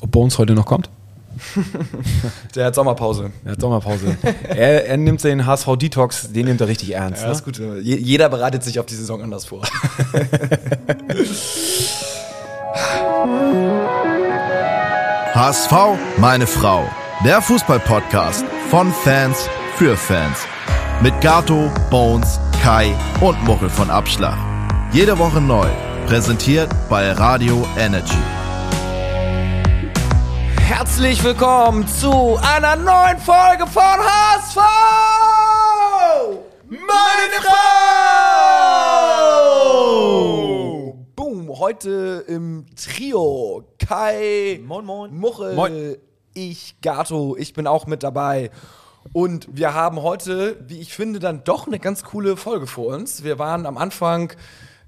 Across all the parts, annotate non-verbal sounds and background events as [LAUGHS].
ob Bones heute noch kommt? [LAUGHS] Der hat Sommerpause. Er hat Sommerpause. er, er nimmt den HSV Detox, den nimmt er richtig ernst. Ja, ne? ist gut. Je- Jeder bereitet sich auf die Saison anders vor. [LAUGHS] HSV, meine Frau. Der Fußball-Podcast von Fans für Fans. Mit Gato, Bones, Kai und Muchel von Abschlag. Jede Woche neu. Präsentiert bei Radio Energy. Herzlich willkommen zu einer neuen Folge von HSV! Meine Frau! Boom, heute im Trio. Kai, Moin, moin. Muchel, Moin. ich, Gato, ich bin auch mit dabei. Und wir haben heute, wie ich finde, dann doch eine ganz coole Folge vor uns. Wir waren am Anfang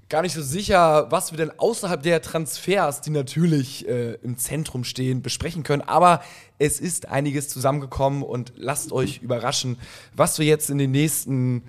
gar nicht so sicher, was wir denn außerhalb der Transfers, die natürlich äh, im Zentrum stehen, besprechen können. Aber es ist einiges zusammengekommen und lasst euch überraschen, was wir jetzt in den nächsten,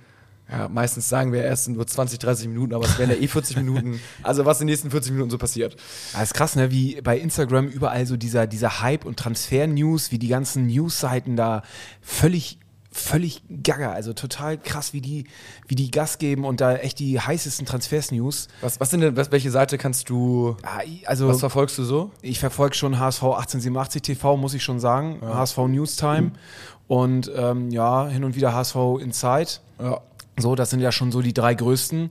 ja, meistens sagen wir erst in nur 20, 30 Minuten, aber es werden ja eh 40 [LAUGHS] Minuten, also was in den nächsten 40 Minuten so passiert. Ja, ist krass, ne? Wie bei Instagram überall so dieser, dieser Hype und Transfer-News, wie die ganzen News-Seiten da völlig, völlig gaga. Also total krass, wie die, wie die Gas geben und da echt die heißesten Transfers-News. Was, was sind denn, was, welche Seite kannst du, Ja, also was verfolgst du so? ich verfolge schon HSV 1887 TV, muss ich schon sagen. HSV Newstime und ähm, ja, hin und wieder HSV Inside. Ja. So, das sind ja schon so die drei größten.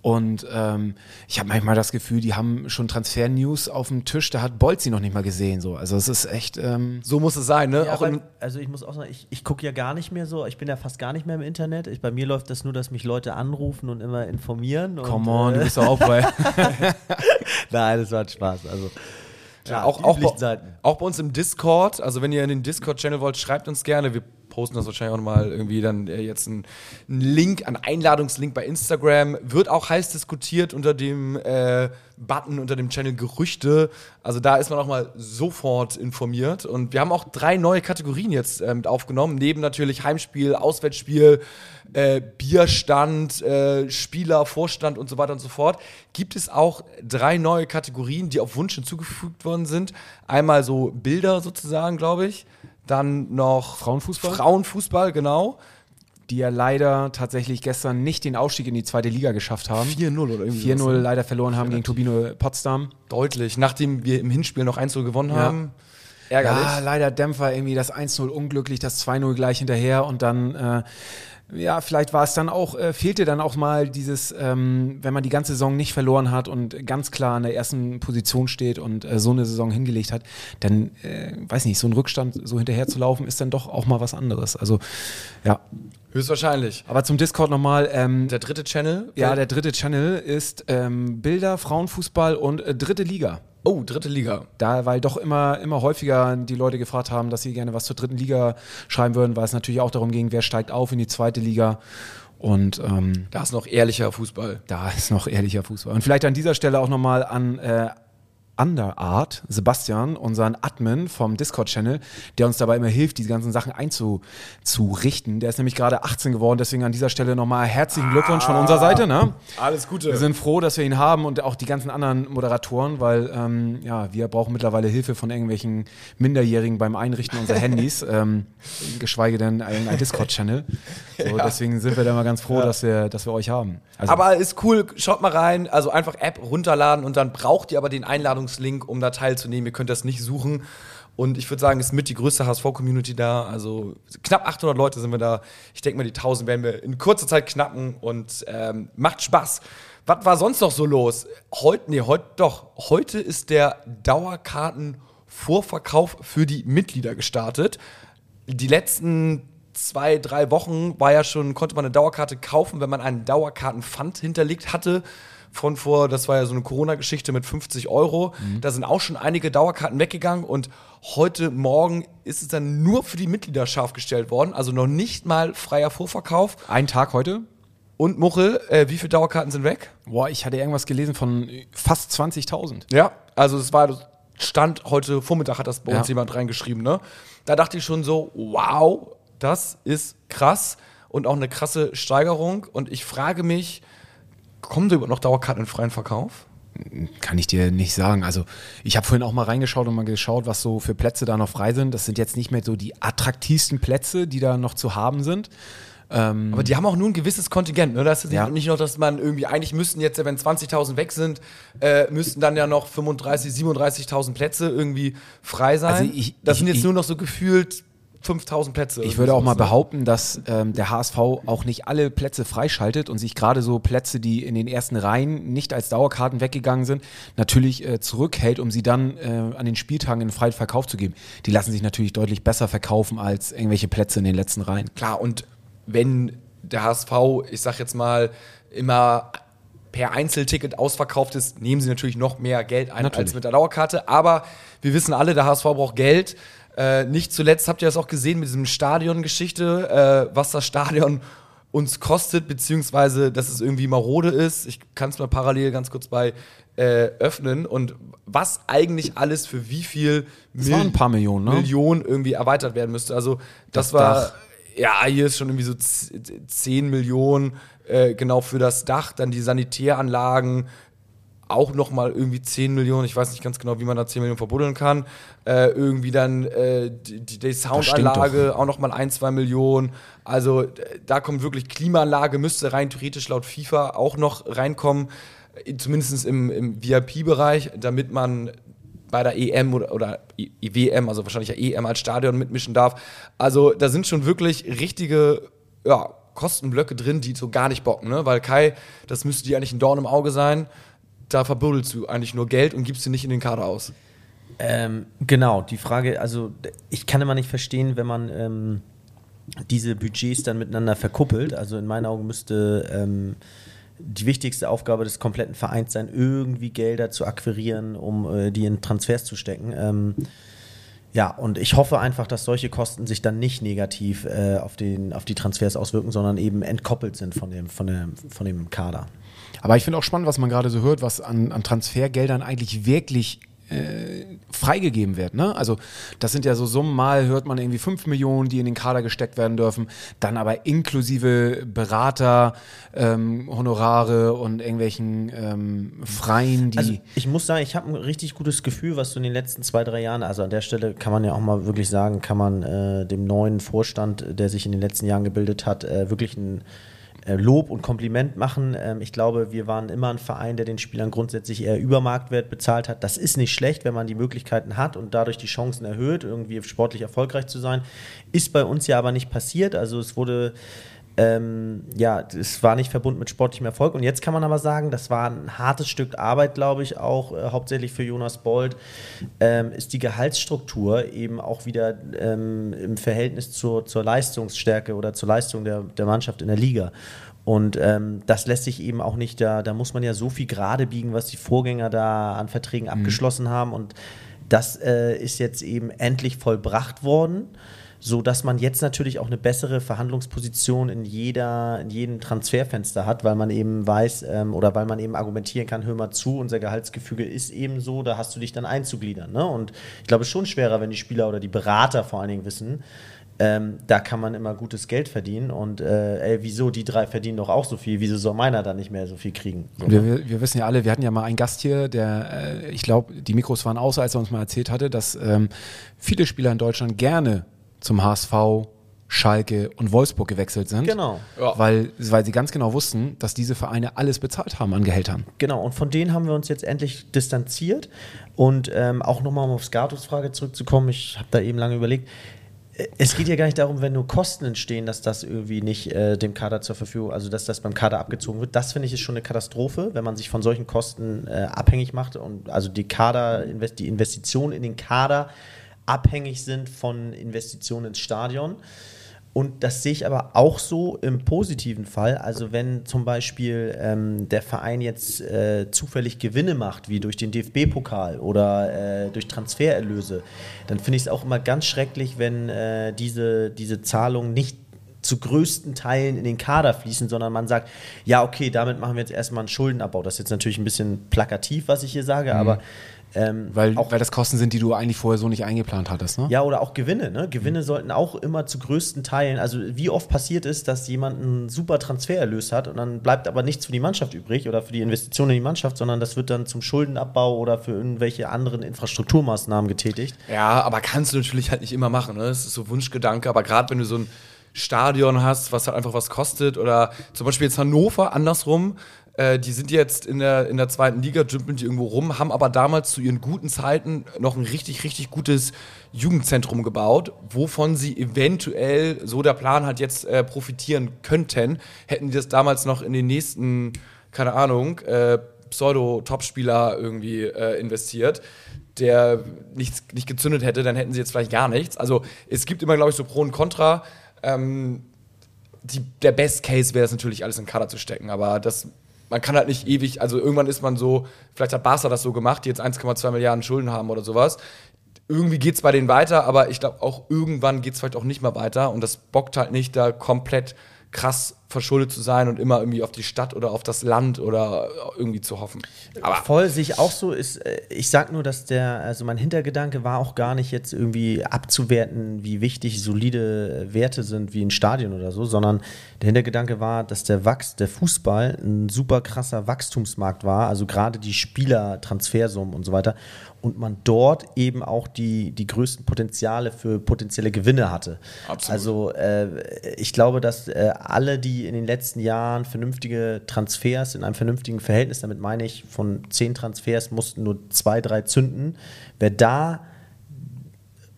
Und ähm, ich habe manchmal das Gefühl, die haben schon Transfer-News auf dem Tisch, da hat Bolt sie noch nicht mal gesehen. So. Also es ist echt, ähm, So muss es sein, ne? Ja, aber, also ich muss auch sagen, ich, ich gucke ja gar nicht mehr so, ich bin ja fast gar nicht mehr im Internet. Ich, bei mir läuft das nur, dass mich Leute anrufen und immer informieren. come und, on, du äh, bist doch auch bei. [LAUGHS] Nein, das war ein Spaß. Also, Ja, ja, auch, auch, bei, auch bei uns im Discord, also wenn ihr in den Discord-Channel wollt, schreibt uns gerne. Wir posten das wahrscheinlich auch nochmal irgendwie dann äh, jetzt ein, ein Link, ein Einladungslink bei Instagram. Wird auch heiß diskutiert unter dem äh, Button, unter dem Channel Gerüchte. Also da ist man auch mal sofort informiert. Und wir haben auch drei neue Kategorien jetzt äh, mit aufgenommen. Neben natürlich Heimspiel, Auswärtsspiel, äh, Bierstand, äh, Spieler, Vorstand und so weiter und so fort, gibt es auch drei neue Kategorien, die auf Wunsch hinzugefügt worden sind. Einmal so Bilder sozusagen, glaube ich. Dann noch Frauenfußball? Frauenfußball, genau. die ja leider tatsächlich gestern nicht den Aufstieg in die zweite Liga geschafft haben. 4-0 oder irgendwie 4-0 sowas, ne? leider verloren haben gegen Turbino Potsdam. Deutlich. Nachdem wir im Hinspiel noch 1-0 gewonnen haben. Ärgerlich. Ja, leider Dämpfer irgendwie das 1-0 unglücklich, das 2-0 gleich hinterher und dann, äh, ja, vielleicht war es dann auch, äh, fehlte dann auch mal dieses, ähm, wenn man die ganze Saison nicht verloren hat und ganz klar an der ersten Position steht und äh, so eine Saison hingelegt hat, dann, äh, weiß nicht, so ein Rückstand so hinterher zu laufen, ist dann doch auch mal was anderes. Also, ja. Höchstwahrscheinlich. Aber zum Discord nochmal, ähm, Der dritte Channel. ja, der dritte Channel ist ähm, Bilder, Frauenfußball und äh, dritte Liga. Oh, dritte Liga. Da, weil doch immer, immer häufiger die Leute gefragt haben, dass sie gerne was zur dritten Liga schreiben würden, weil es natürlich auch darum ging, wer steigt auf in die zweite Liga. Und ähm, Da ist noch ehrlicher Fußball. da ist noch ehrlicher Fußball. Und vielleicht an dieser Stelle auch nochmal an äh, Underart, Sebastian, unseren Admin vom Discord-Channel, der uns dabei immer hilft, diese ganzen Sachen einzurichten. Der ist nämlich gerade 18 geworden, deswegen an dieser Stelle nochmal herzlichen Glückwunsch von unserer Seite. Ne? Alles Gute. Wir sind froh, dass wir ihn haben und auch die ganzen anderen Moderatoren, weil ähm, ja, wir brauchen mittlerweile Hilfe von irgendwelchen Minderjährigen beim Einrichten unserer Handys, [LAUGHS] ähm, geschweige denn ein, ein Discord-Channel. So, Deswegen sind wir da mal ganz froh, dass, wir, dass wir euch haben. Also, Aber ist cool, schaut mal rein. Also einfach App runterladen und dann braucht ihr aber den Einladungslink, um da teilzunehmen. Ihr könnt das nicht suchen. Und ich würde sagen, ist mit die größte HSV-Community da. Also knapp 800 Leute sind wir da. Ich denke mal, die 1000 werden wir in kurzer Zeit knacken und ähm, macht Spaß. Was war sonst noch so los? Heute, nee, heute doch. Heute ist der Dauerkartenvorverkauf für die Mitglieder gestartet. Die letzten zwei, drei Wochen war ja schon, konnte man eine Dauerkarte kaufen, wenn man einen Dauerkartenpfand hinterlegt hatte. Von vor, das war ja so eine Corona-Geschichte mit 50 Euro. Da sind auch schon einige Dauerkarten weggegangen und heute Morgen ist es dann nur für die Mitglieder scharf gestellt worden. Also noch nicht mal freier Vorverkauf. ein Tag heute. Und Muchel, äh, wie viele Dauerkarten sind weg? Boah, ich hatte irgendwas gelesen von fast 20.000. Ja, also es war Stand heute Vormittag hat das bei uns Ja. jemand reingeschrieben, ne? Da dachte ich schon so, wow, das ist krass und auch eine krasse Steigerung. Und ich frage mich, kommen überhaupt noch Dauerkarten in freien Verkauf? kann ich dir nicht sagen. Also ich habe vorhin auch mal reingeschaut und mal geschaut, was so für Plätze da noch frei sind. Das sind jetzt nicht mehr so die attraktivsten Plätze, die da noch zu haben sind. Ähm aber die haben auch nur ein gewisses Kontingent. Ne? Das ist Ja. nicht nur, dass man irgendwie, eigentlich müssten jetzt, wenn 20.000 weg sind, äh, müssten dann ja noch 35.000, 37.000 Plätze irgendwie frei sein. Also ich- das ich- sind jetzt ich- nur noch so gefühlt 5.000 Plätze. Ich würde auch mal behaupten. behaupten, dass ähm, der HSV auch nicht alle Plätze freischaltet und sich gerade so Plätze, die in den ersten Reihen nicht als Dauerkarten weggegangen sind, natürlich äh, zurückhält, um sie dann äh, an den Spieltagen in freien Verkauf zu geben. Die lassen sich natürlich deutlich besser verkaufen als irgendwelche Plätze in den letzten Reihen. Klar, und wenn der HSV, ich sag jetzt mal, immer per Einzelticket ausverkauft ist, nehmen sie natürlich noch mehr Geld ein Natürlich. als mit der Dauerkarte. Aber wir wissen alle, der HSV braucht Geld. Äh, nicht zuletzt habt ihr das auch gesehen mit diesem Stadion-Geschichte, äh, was das Stadion uns kostet, beziehungsweise dass es irgendwie marode ist. Ich kann es mal parallel ganz kurz bei äh, öffnen und was eigentlich alles für wie viel waren ein paar Millionen, ne? Millionen irgendwie erweitert werden müsste. Also das, Das war Dach. ja hier ist schon irgendwie so z- 10 Millionen äh, genau für das Dach, dann die Sanitäranlagen auch noch mal irgendwie 10 Millionen, ich weiß nicht ganz genau, wie man da 10 Millionen verbuddeln kann. Äh, irgendwie dann äh, die, die, Soundanlage auch noch mal 1, 2 Millionen. Also äh, da kommt wirklich Klimaanlage, müsste rein theoretisch laut FIFA auch noch reinkommen, äh, zumindest im, im VIP-Bereich, damit man bei der EM oder, oder I- WM, also wahrscheinlich ja EM als Stadion mitmischen darf. Also da sind schon wirklich richtige ja, Kostenblöcke drin, die so gar nicht bocken, ne? Weil Kai, das müsste dir eigentlich ein Dorn im Auge sein. Da verbuddelst du eigentlich nur Geld und gibst sie nicht in den Kader aus. Ähm, genau, die Frage, also ich kann immer nicht verstehen, wenn man ähm, diese Budgets dann miteinander verkuppelt. Also in meinen Augen müsste ähm, die wichtigste Aufgabe des kompletten Vereins sein, irgendwie Gelder zu akquirieren, um äh, die in Transfers zu stecken. Ähm, ja, und ich hoffe einfach, dass solche Kosten sich dann nicht negativ äh, auf, den, auf die Transfers auswirken, sondern eben entkoppelt sind von dem, von dem, von dem Kader. Aber ich finde auch spannend, was man gerade so hört, was an, an Transfergeldern eigentlich wirklich äh, freigegeben wird. Ne? Also das sind ja so Summen, mal hört man irgendwie 5 Millionen, die in den Kader gesteckt werden dürfen, dann aber inklusive Berater, ähm, Honorare und irgendwelchen ähm, Freien, die... Also ich muss sagen, ich habe ein richtig gutes Gefühl, was du in den letzten zwei, drei Jahren, also an der Stelle kann man ja auch mal wirklich sagen, kann man äh, dem neuen Vorstand, der sich in den letzten Jahren gebildet hat, äh, wirklich ein Lob und Kompliment machen. Ähm, ich glaube, wir waren immer ein Verein, der den Spielern grundsätzlich eher über Marktwert bezahlt hat. Das ist nicht schlecht, wenn man die Möglichkeiten hat und dadurch die Chancen erhöht, irgendwie sportlich erfolgreich zu sein. Ist bei uns ja aber nicht passiert. Also es wurde ähm, ja, es war nicht verbunden mit sportlichem Erfolg. Und jetzt kann man aber sagen, das war ein hartes Stück Arbeit, glaube ich, auch äh, hauptsächlich für Jonas Bold, ähm, ist die Gehaltsstruktur eben auch wieder ähm, im Verhältnis zur, zur Leistungsstärke oder zur Leistung der, der Mannschaft in der Liga. Und ähm, das lässt sich eben auch nicht, da, da muss man ja so viel gerade biegen, was die Vorgänger da an Verträgen abgeschlossen haben. Und das äh, ist jetzt eben endlich vollbracht worden so dass man jetzt natürlich auch eine bessere Verhandlungsposition in jeder, in jedem Transferfenster hat, weil man eben weiß ähm, oder weil man eben argumentieren kann, hör mal zu, unser Gehaltsgefüge ist eben so, da hast du dich dann einzugliedern. Ne? Und ich glaube, es ist schon schwerer, wenn die Spieler oder die Berater vor allen Dingen wissen, ähm, da kann man immer gutes Geld verdienen und äh, ey, wieso, die drei verdienen doch auch so viel, wieso soll meiner dann nicht mehr so viel kriegen? So, Wir, wir, wir wissen ja alle, wir hatten ja mal einen Gast hier, der, äh, ich glaube, die Mikros waren aus, als er uns mal erzählt hatte, dass ähm, viele Spieler in Deutschland gerne zum HSV, Schalke und Wolfsburg gewechselt sind. Genau. Ja. Weil, weil sie ganz genau wussten, dass diese Vereine alles bezahlt haben an Gehältern. Genau, und von denen haben wir uns jetzt endlich distanziert. Und ähm, auch nochmal um auf Skatus Frage zurückzukommen, ich habe da eben lange überlegt. Äh, Es geht ja gar nicht darum, wenn nur Kosten entstehen, dass das irgendwie nicht äh, dem Kader zur Verfügung, also dass das beim Kader abgezogen wird. Das finde ich ist schon eine Katastrophe, wenn man sich von solchen Kosten äh, abhängig macht und also die Kader, die Investitionen in den Kader abhängig sind von Investitionen ins Stadion. Und das sehe ich aber auch so im positiven Fall. Also wenn zum Beispiel ähm, der Verein jetzt äh, zufällig Gewinne macht, wie durch den DFB-Pokal oder äh, durch Transfererlöse, dann finde ich es auch immer ganz schrecklich, wenn äh, diese, diese Zahlungen nicht zu größten Teilen in den Kader fließen, sondern man sagt, ja, okay, damit machen wir jetzt erstmal einen Schuldenabbau. Das ist jetzt natürlich ein bisschen plakativ, was ich hier sage, Mhm. aber ähm, Weil, auch weil das Kosten sind, die du eigentlich vorher so nicht eingeplant hattest, ne? ja, oder auch Gewinne. Ne? Gewinne sollten auch immer zu größten Teilen, also wie oft passiert ist, dass jemand einen super Transfererlös hat und dann bleibt aber nichts für die Mannschaft übrig oder für die Investition in die Mannschaft, sondern das wird dann zum Schuldenabbau oder für irgendwelche anderen Infrastrukturmaßnahmen getätigt. Ja, aber kannst du natürlich halt nicht immer machen. Ne? Das ist so Wunschgedanke. Aber gerade wenn du so ein Stadion hast, was halt einfach was kostet, oder zum Beispiel jetzt Hannover andersrum, äh, die sind jetzt in der, in der zweiten Liga, dümpeln die irgendwo rum, haben aber damals zu ihren guten Zeiten noch ein richtig, richtig gutes Jugendzentrum gebaut, wovon sie eventuell, so der Plan hat, jetzt äh, profitieren könnten. Hätten die das damals noch in den nächsten, keine Ahnung, äh, Pseudo-Topspieler irgendwie äh, investiert, der nichts, nicht gezündet hätte, dann hätten sie jetzt vielleicht gar nichts. Also es gibt immer, glaube ich, so Pro und Contra. Ähm, die, der Best Case wäre es natürlich, alles in den Kader zu stecken, aber das, man kann halt nicht ewig, also irgendwann ist man so, vielleicht hat Barca das so gemacht, die jetzt 1,2 Milliarden Schulden haben oder sowas. Irgendwie geht es bei denen weiter, aber ich glaube auch irgendwann geht es vielleicht auch nicht mehr weiter und das bockt halt nicht, da komplett krass verschuldet zu sein und immer irgendwie auf die Stadt oder auf das Land oder irgendwie zu hoffen. Aber Voll sehe ich auch so. Ist, äh, ich sag nur, dass der, also mein Hintergedanke war auch gar nicht jetzt irgendwie abzuwerten, wie wichtig solide Werte sind wie ein Stadion oder so, sondern der Hintergedanke war, dass der Wachs, der Fußball ein super krasser Wachstumsmarkt war, also gerade die Spieler, Transfersummen und so weiter. Und man dort eben auch die, die größten Potenziale für potenzielle Gewinne hatte. Absolut. Also äh, ich glaube, dass äh, alle, die in den letzten Jahren vernünftige Transfers in einem vernünftigen Verhältnis, damit meine ich, von zehn Transfers mussten nur zwei, drei zünden. Wer da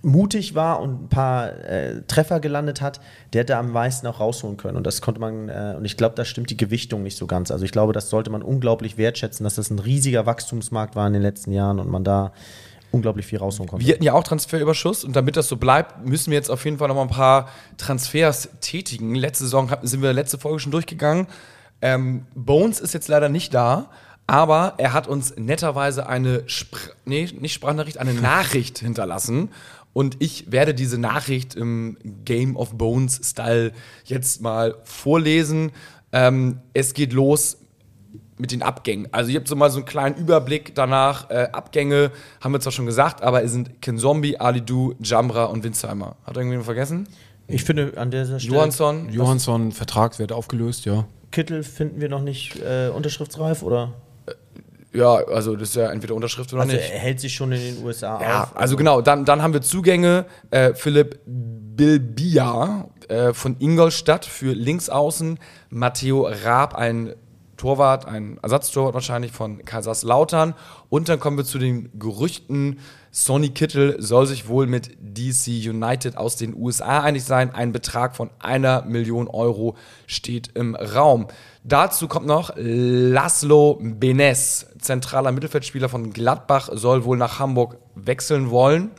mutig war und ein paar äh, Treffer gelandet hat, der hätte am meisten auch rausholen können. Und das konnte man, äh, und ich glaube, da stimmt die Gewichtung nicht so ganz. Also ich glaube, das sollte man unglaublich wertschätzen, dass das ein riesiger Wachstumsmarkt war in den letzten Jahren und man da unglaublich viel rausholen konnte. Wir hatten ja auch Transferüberschuss und damit das so bleibt, müssen wir jetzt auf jeden Fall noch mal ein paar Transfers tätigen. Letzte Saison sind wir letzte Folge schon durchgegangen. Ähm, Bones ist jetzt leider nicht da, aber er hat uns netterweise eine, Spr nee, nicht Sprachnachricht, eine [LAUGHS] Nachricht hinterlassen. Und ich werde diese Nachricht im Game of Bones Style jetzt mal vorlesen. Ähm, es geht los mit den Abgängen. Also ich habe so mal so einen kleinen Überblick danach. Äh, Abgänge haben wir zwar schon gesagt, aber es sind Ken Zombie, Ali Du, Jamra und Winsheimer. Hat irgendjemand vergessen? Ich finde an dieser Stelle Johansson? Johansson, Vertrag wird aufgelöst, ja. Kittel finden wir noch nicht äh, unterschriftsreif oder? Ja, also das ist ja entweder Unterschrift oder Also nicht. er hält sich schon in den USA Ja, auf. also genau, dann, dann haben wir Zugänge. Äh, Philipp Bilbia äh, von Ingolstadt für Linksaußen. Matteo Raab, ein Torwart, ein Ersatztorwart wahrscheinlich von Kaiserslautern. Und dann kommen wir zu den Gerüchten. Sonny Kittel soll sich wohl mit DC United aus den USA einig sein. Ein Betrag von einer Million Euro steht im Raum. Dazu kommt noch Laszlo Benes, zentraler Mittelfeldspieler von Gladbach, soll wohl nach Hamburg wechseln wollen.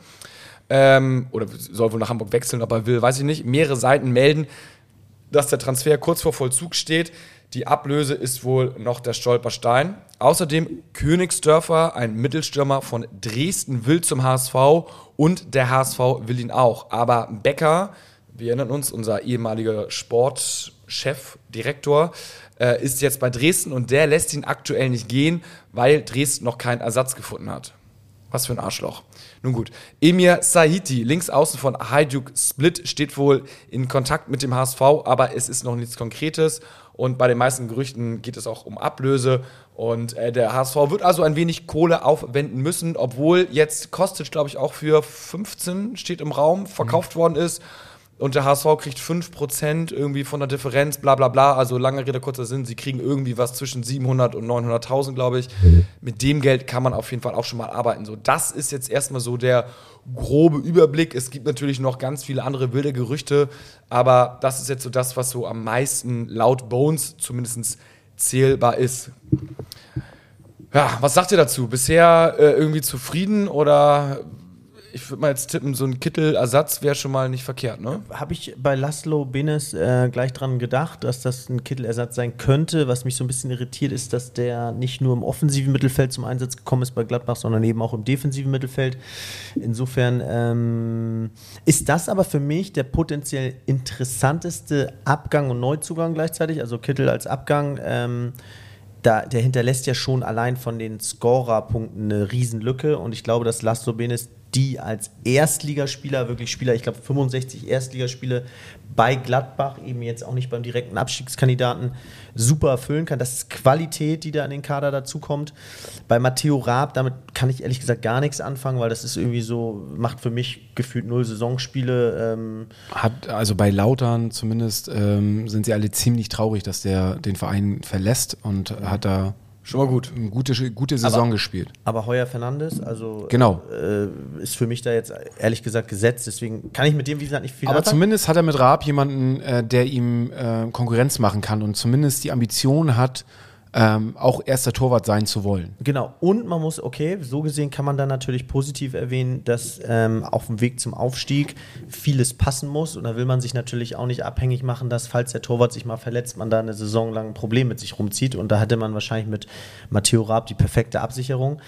Ähm, oder soll wohl nach Hamburg wechseln, ob er will, weiß ich nicht. Mehrere Seiten melden, dass der Transfer kurz vor Vollzug steht. Die Ablöse ist wohl noch der Stolperstein. Außerdem Königsdörfer, ein Mittelstürmer von Dresden, will zum HSV und der HSV will ihn auch. Aber Becker, wir erinnern uns, unser ehemaliger Sportchef, Direktor, äh, ist jetzt bei Dresden und der lässt ihn aktuell nicht gehen, weil Dresden noch keinen Ersatz gefunden hat. Was für ein Arschloch. Nun gut. Emir Sahiti, links außen von Hajduk Split, steht wohl in Kontakt mit dem HSV, aber es ist noch nichts Konkretes. Und bei den meisten Gerüchten geht es auch um Ablöse. Und äh, der HSV wird also ein wenig Kohle aufwenden müssen, obwohl jetzt Kostic, glaube ich, auch für 15 steht im Raum, verkauft worden ist. Und der HSV kriegt 5% irgendwie von der Differenz, bla bla bla. Also lange Rede, kurzer Sinn, sie kriegen irgendwie was zwischen 700 und 900.000, glaube ich. Mit dem Geld kann man auf jeden Fall auch schon mal arbeiten. So, das ist jetzt erstmal so der grobe Überblick. Es gibt natürlich noch ganz viele andere wilde Gerüchte, aber das ist jetzt so das, was so am meisten laut Bones zumindest zählbar ist. Ja, was sagt ihr dazu? Bisher äh, irgendwie zufrieden oder ich würde mal jetzt tippen, so ein Kittelersatz wäre schon mal nicht verkehrt, ne? Habe ich bei Laszlo Benes äh, gleich dran gedacht, dass das ein Kittelersatz sein könnte. Was mich so ein bisschen irritiert, ist, dass der nicht nur im offensiven Mittelfeld zum Einsatz gekommen ist bei Gladbach, sondern eben auch im defensiven Mittelfeld. Insofern ähm, ist das aber für mich der potenziell interessanteste Abgang und Neuzugang gleichzeitig. Also Kittel als Abgang. Ähm, da, der hinterlässt ja schon allein von den Scorerpunkten eine Riesenlücke und ich glaube, dass Laszlo Benes die als Erstligaspieler, wirklich Spieler, ich glaube 65 Erstligaspiele bei Gladbach, eben jetzt auch nicht beim direkten Abstiegskandidaten, super erfüllen kann. Das ist Qualität, die da an den Kader dazukommt. Bei Matteo Raab, damit kann ich ehrlich gesagt gar nichts anfangen, weil das ist irgendwie so, macht für mich gefühlt null Saisonspiele. Ähm Hat, also bei Lautern zumindest ähm, sind sie alle ziemlich traurig, dass der den Verein verlässt und hat da Schon mal gut. Eine gute, gute Saison aber, gespielt. Aber Heuer Fernandes, also genau. Äh, ist für mich da jetzt ehrlich gesagt gesetzt. Deswegen kann ich mit dem, wie gesagt, nicht viel Aber anfangen. zumindest hat er mit Raab jemanden, äh, der ihm äh, Konkurrenz machen kann und zumindest die Ambition hat, ähm, auch erster Torwart sein zu wollen. Genau, und man muss, okay, so gesehen kann man dann natürlich positiv erwähnen, dass ähm, auf dem Weg zum Aufstieg vieles passen muss. Und da will man sich natürlich auch nicht abhängig machen, dass, falls der Torwart sich mal verletzt, man da eine Saison lang ein Problem mit sich rumzieht. Und da hatte man wahrscheinlich mit Matteo Raab die perfekte Absicherung.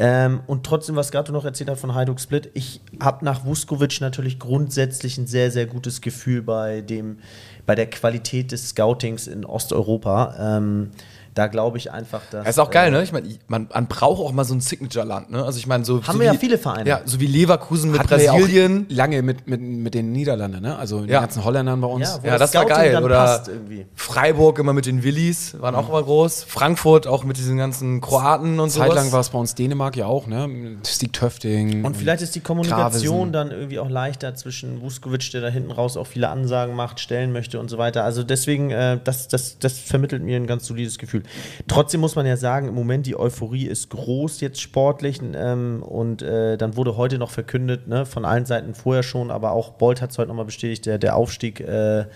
Ähm, und trotzdem, was Gato noch erzählt hat von Hajduk Split, ich habe nach Vuskovic natürlich grundsätzlich ein sehr, sehr gutes Gefühl bei, dem, bei der Qualität des Scoutings in Osteuropa. Ähm, da glaube ich einfach, dass. Das ist auch geil, äh, ne? Ich meine, man, man, braucht auch mal so ein Signature-Land, ne? Also ich meine, so. Haben so wir wie, ja viele Vereine. Ja, so wie Leverkusen mit Hatten Brasilien. Ja lange mit, mit, mit den Niederlanden, ne? Also ja. den ganzen Holländern bei uns. Ja, ja das, das war geil. Oder Freiburg immer mit den Willis, waren mhm. auch immer groß. Frankfurt auch mit diesen ganzen Kroaten und so. Zeitlang war es bei uns Dänemark ja auch, ne? Stieg Töfting. Und vielleicht ist die Kommunikation Gravesen. dann irgendwie auch leichter zwischen Vuskovic, der da hinten raus auch viele Ansagen macht, stellen möchte und so weiter. Also deswegen, äh, das, das, das vermittelt mir ein ganz solides Gefühl. Trotzdem muss man ja sagen, im Moment die Euphorie ist groß jetzt sportlich ähm, und äh, dann wurde heute noch verkündet, ne, von allen Seiten vorher schon, aber auch Bolt hat es heute nochmal bestätigt, der, der Aufstieg äh,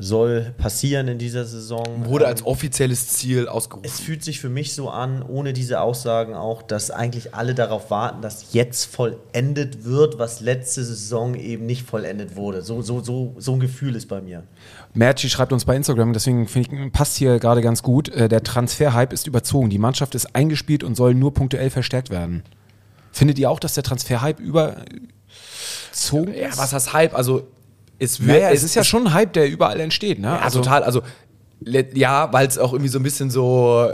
soll passieren in dieser Saison. Wurde als ähm, offizielles Ziel ausgerufen. Es fühlt sich für mich so an, ohne diese Aussagen auch, dass eigentlich alle darauf warten, dass jetzt vollendet wird, was letzte Saison eben nicht vollendet wurde. So, so, so, so ein Gefühl ist bei mir. Merci schreibt uns bei Instagram, deswegen finde ich, passt hier gerade ganz gut. Äh, der Transferhype ist überzogen. Die Mannschaft ist eingespielt und soll nur punktuell verstärkt werden. Findet ihr auch, dass der Transferhype überzogen ist? Ja, was heißt Hype? Also es, wird, naja, es, es ist ja schon ein Hype, der überall entsteht, ne? Ja, also, total. Also, ja, weil es auch irgendwie so ein bisschen so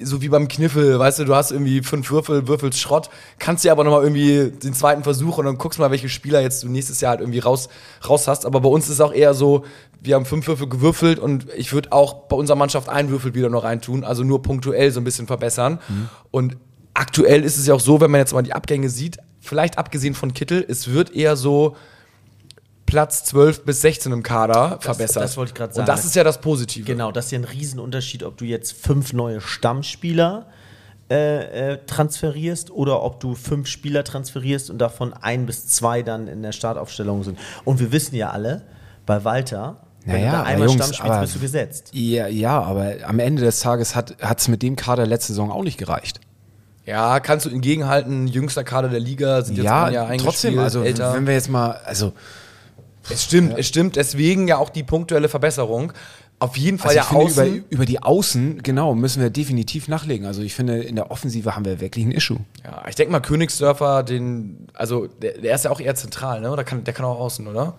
so wie beim Kniffel, weißt du, du hast irgendwie fünf Würfel, würfelst Schrott, kannst dir aber nochmal irgendwie den zweiten Versuch und dann guckst mal, welche Spieler jetzt du nächstes Jahr halt irgendwie raus, raus hast. Aber bei uns ist es auch eher so, wir haben fünf Würfel gewürfelt und ich würde auch bei unserer Mannschaft einen Würfel wieder noch reintun, also nur punktuell so ein bisschen verbessern. Mhm. Und aktuell ist es ja auch so, wenn man jetzt mal die Abgänge sieht, vielleicht abgesehen von Kittel, es wird eher so, Platz 12 bis 16 im Kader das, verbessert. Das wollte ich gerade sagen. Und das ist ja das Positive. Genau, das ist ja ein Riesenunterschied, ob du jetzt fünf neue Stammspieler äh, äh, transferierst oder ob du fünf Spieler transferierst und davon ein bis zwei dann in der Startaufstellung sind. Und wir wissen ja alle, bei Walter, wenn naja, du da einmal Jungs, Stamm spielst, bist du gesetzt. Ja, ja, aber am Ende des Tages hat es mit dem Kader letzte Saison auch nicht gereicht. Ja, kannst du entgegenhalten, jüngster Kader der Liga sind jetzt ja, ein Jahr trotzdem, also älter. wenn wir jetzt mal, also es stimmt, ja. es stimmt. Deswegen ja auch die punktuelle Verbesserung. Auf jeden Fall also ja außen. Über, über, die Außen, genau, müssen wir definitiv nachlegen. Also ich finde, in der Offensive haben wir wirklich ein Issue. Ja, ich denke mal, Königsdörfer, den, also der, der, ist ja auch eher zentral, ne? Oder kann, der kann auch außen, oder?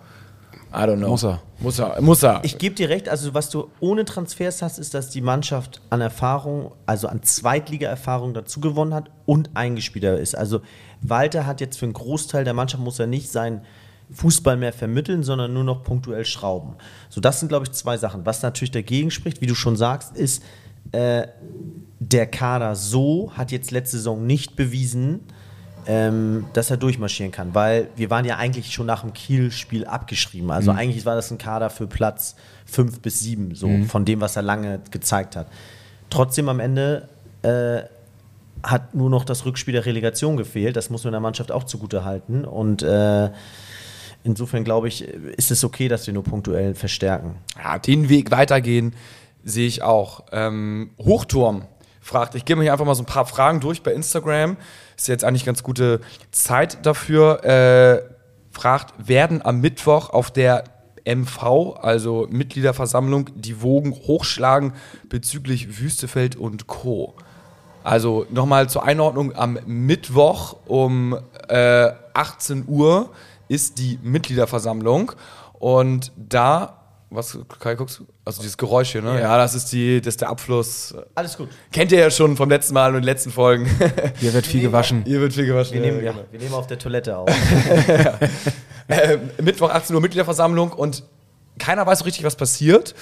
I don't know. Muss er. Muss er. Muss er. Ich gebe dir recht, also was du ohne Transfers hast, ist, dass die Mannschaft an Erfahrung, also an Zweitliga-Erfahrung dazu gewonnen hat und eingespielter ist. Also Walter hat jetzt für einen Großteil der Mannschaft, muss er nicht sein Fußball mehr vermitteln, sondern nur noch punktuell schrauben. So, das sind, glaube ich, zwei Sachen. Was natürlich dagegen spricht, wie du schon sagst, ist, äh, der Kader so hat jetzt letzte Saison nicht bewiesen, ähm, dass er durchmarschieren kann, weil wir waren ja eigentlich schon nach dem Kiel-Spiel abgeschrieben. Also mhm. eigentlich war das ein Kader für Platz 5 bis 7, so mhm. von dem, was er lange gezeigt hat. Trotzdem am Ende äh, hat nur noch das Rückspiel der Relegation gefehlt. Das muss man der Mannschaft auch zugute halten. Und äh, Insofern glaube ich, ist es okay, dass wir nur punktuell verstärken. Ja, den Weg weitergehen sehe ich auch. Ähm, Hochturm fragt, ich gebe mir hier einfach mal so ein paar Fragen durch bei Instagram. Ist jetzt eigentlich ganz gute Zeit dafür. Äh, fragt, werden am Mittwoch auf der MV, also Mitgliederversammlung, die Wogen hochschlagen bezüglich Wüstefeld und Co. Also nochmal zur Einordnung, am Mittwoch um äh, 18 Uhr ist die Mitgliederversammlung und da, was, Kai, guckst du? Also dieses Geräusch hier, ne? Ja, ja das, ist die, das ist der Abfluss. Alles gut. Kennt ihr ja schon vom letzten Mal und den letzten Folgen. [LAUGHS] Hier wird viel gewaschen. Hier wird viel gewaschen. Wir, nehmen, ja, wir nehmen auf der Toilette auf. [LAUGHS] äh, Mittwoch 18 Uhr Mitgliederversammlung und keiner weiß so richtig, was passiert.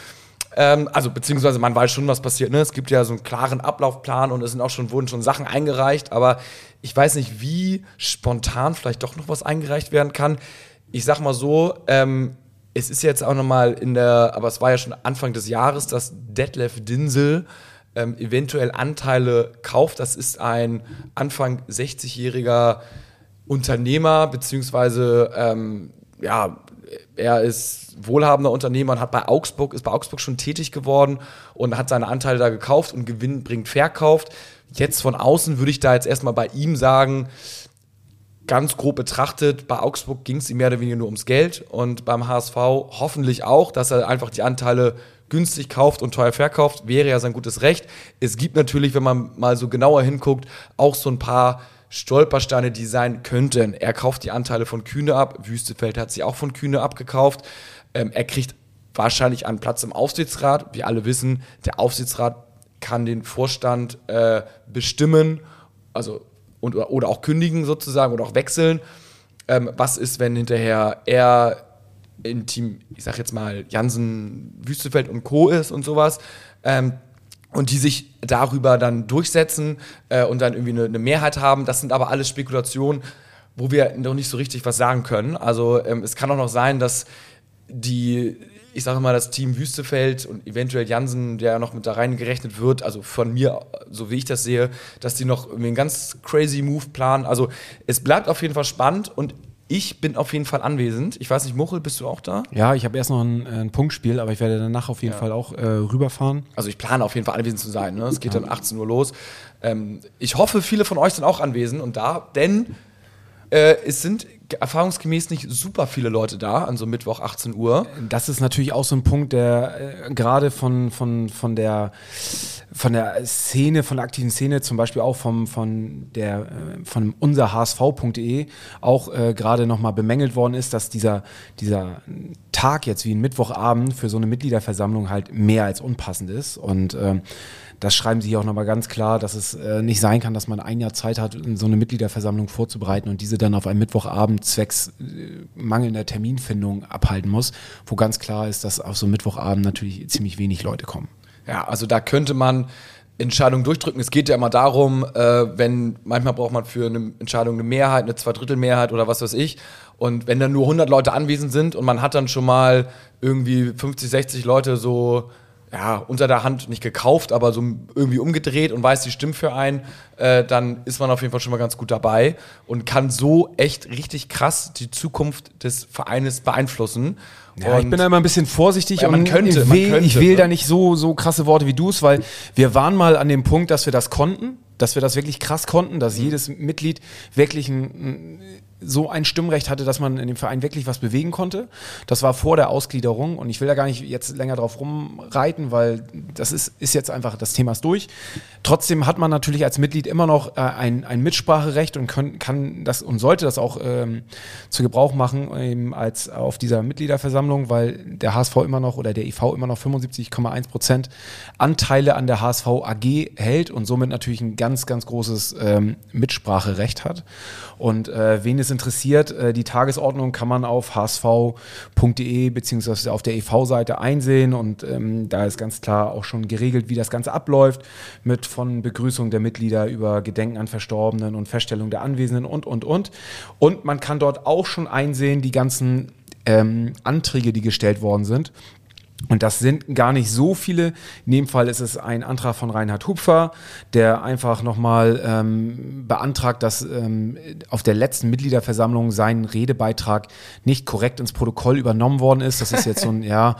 Ähm, also beziehungsweise man weiß schon, was passiert. Ne? Es gibt ja so einen klaren Ablaufplan und es sind auch schon, wurden schon Sachen eingereicht, aber ich weiß nicht, wie spontan vielleicht doch noch was eingereicht werden kann. Ich sag mal so, ähm, es ist jetzt auch nochmal in der, aber es war ja schon Anfang des Jahres, dass Detlef Dinsel ähm, eventuell Anteile kauft. Das ist ein Anfang 60-jähriger Unternehmer, beziehungsweise ähm, ja, er ist wohlhabender Unternehmer und hat bei Augsburg, ist bei Augsburg schon tätig geworden und hat seine Anteile da gekauft und Gewinn bringt verkauft. Jetzt von außen würde ich da jetzt erstmal bei ihm sagen, ganz grob betrachtet, bei Augsburg ging es ihm mehr oder weniger nur ums Geld und beim HSV hoffentlich auch, dass er einfach die Anteile günstig kauft und teuer verkauft, wäre ja sein gutes Recht. Es gibt natürlich, wenn man mal so genauer hinguckt, auch so ein paar Stolpersteine, die sein könnten. Er kauft die Anteile von Kühne ab. Wüstefeld hat sie auch von Kühne abgekauft. Ähm, er kriegt wahrscheinlich einen Platz im Aufsichtsrat. Wir alle wissen, der Aufsichtsrat kann den Vorstand äh, bestimmen, also und, oder auch kündigen sozusagen oder auch wechseln. Ähm, was ist, wenn hinterher er in Team, ich sag jetzt mal, Jansen, Wüstefeld und Co. ist und sowas? Ähm, und die sich darüber dann durchsetzen äh, und dann irgendwie eine, eine, Mehrheit haben. Das sind aber alles Spekulationen, wo wir noch nicht so richtig was sagen können. Also ähm, es kann auch noch sein, dass die, ich sage mal, das Team Wüstefeld und eventuell Jansen, der noch mit da rein gerechnet wird, also von mir, so wie ich das sehe, dass die noch irgendwie einen ganz crazy Move planen. Also es bleibt auf jeden Fall spannend und ich bin auf jeden Fall anwesend. Ich weiß nicht, Muchel, bist du auch da? Ja, ich habe erst noch ein, ein, Punktspiel, aber ich werde danach auf jeden ja. Fall auch äh, rüberfahren. Also ich plane auf jeden Fall anwesend zu sein. Ne? Es geht ja. dann 18 Uhr los. Ähm, ich hoffe, viele von euch sind auch anwesend und da, denn äh, es sind erfahrungsgemäß nicht super viele Leute da an so Mittwoch 18 Uhr. Das ist natürlich auch so ein Punkt, der äh, gerade von, von, von der von der Szene, von der aktiven Szene, zum Beispiel auch vom, von der äh, von unser HSV.de auch äh, gerade nochmal bemängelt worden ist, dass dieser, dieser Tag jetzt wie ein Mittwochabend für so eine Mitgliederversammlung halt mehr als unpassend ist. Und ähm, das schreiben sie hier auch nochmal ganz klar, dass es äh, nicht sein kann, dass man ein Jahr Zeit hat, so eine Mitgliederversammlung vorzubereiten und diese dann auf einem Mittwochabend zwecks äh, mangelnder Terminfindung abhalten muss, wo ganz klar ist, dass auf so einem Mittwochabend natürlich ziemlich wenig Leute kommen. Ja, also da könnte man Entscheidungen durchdrücken. Es geht ja immer darum, äh, wenn manchmal braucht man für eine Entscheidung eine Mehrheit, eine Zweidrittelmehrheit oder was weiß ich. Und wenn dann nur 100 Leute anwesend sind und man hat dann schon mal irgendwie 50, 60 Leute so ja, unter der Hand nicht gekauft, aber so irgendwie umgedreht und weiß, die stimmt für einen, äh, dann ist man auf jeden Fall schon mal ganz gut dabei und kann so echt richtig krass die Zukunft des Vereines beeinflussen. Ja, ich bin da immer ein bisschen vorsichtig ja, man und könnte, ich will, könnte, ich will ne? da nicht so, so krasse Worte wie du es, weil wir waren mal an dem Punkt, dass wir das konnten, dass wir das wirklich krass konnten, dass mhm. jedes Mitglied wirklich ein, so ein Stimmrecht hatte, dass man in dem Verein wirklich was bewegen konnte. Das war vor der Ausgliederung und ich will da gar nicht jetzt länger drauf rumreiten, weil das ist, ist jetzt einfach, das Thema ist durch. Trotzdem hat man natürlich als Mitglied immer noch äh, ein, ein Mitspracherecht und können, kann das und sollte das auch ähm, zu Gebrauch machen eben als auf dieser Mitgliederversammlung, weil der HSV immer noch oder der IV immer noch 75,1 Prozent Anteile an der HSV AG hält und somit natürlich ein ganz, ganz großes ähm, Mitspracherecht hat. Und äh, wen es interessiert, äh, die Tagesordnung kann man auf hsv.de beziehungsweise auf der EV-Seite einsehen und ähm, da ist ganz klar auch schon geregelt, wie das Ganze abläuft, mit von Begrüßung der Mitglieder über Gedenken an Verstorbenen und Feststellung der Anwesenden und, und, und. Und man kann dort auch schon einsehen, die ganzen ähm, Anträge, die gestellt worden sind. Und das sind gar nicht so viele. In dem Fall ist es ein Antrag von Reinhard Hupfer, der einfach nochmal ähm, beantragt, dass ähm, auf der letzten Mitgliederversammlung sein Redebeitrag nicht korrekt ins Protokoll übernommen worden ist. Das ist jetzt so ein, [LAUGHS] ja,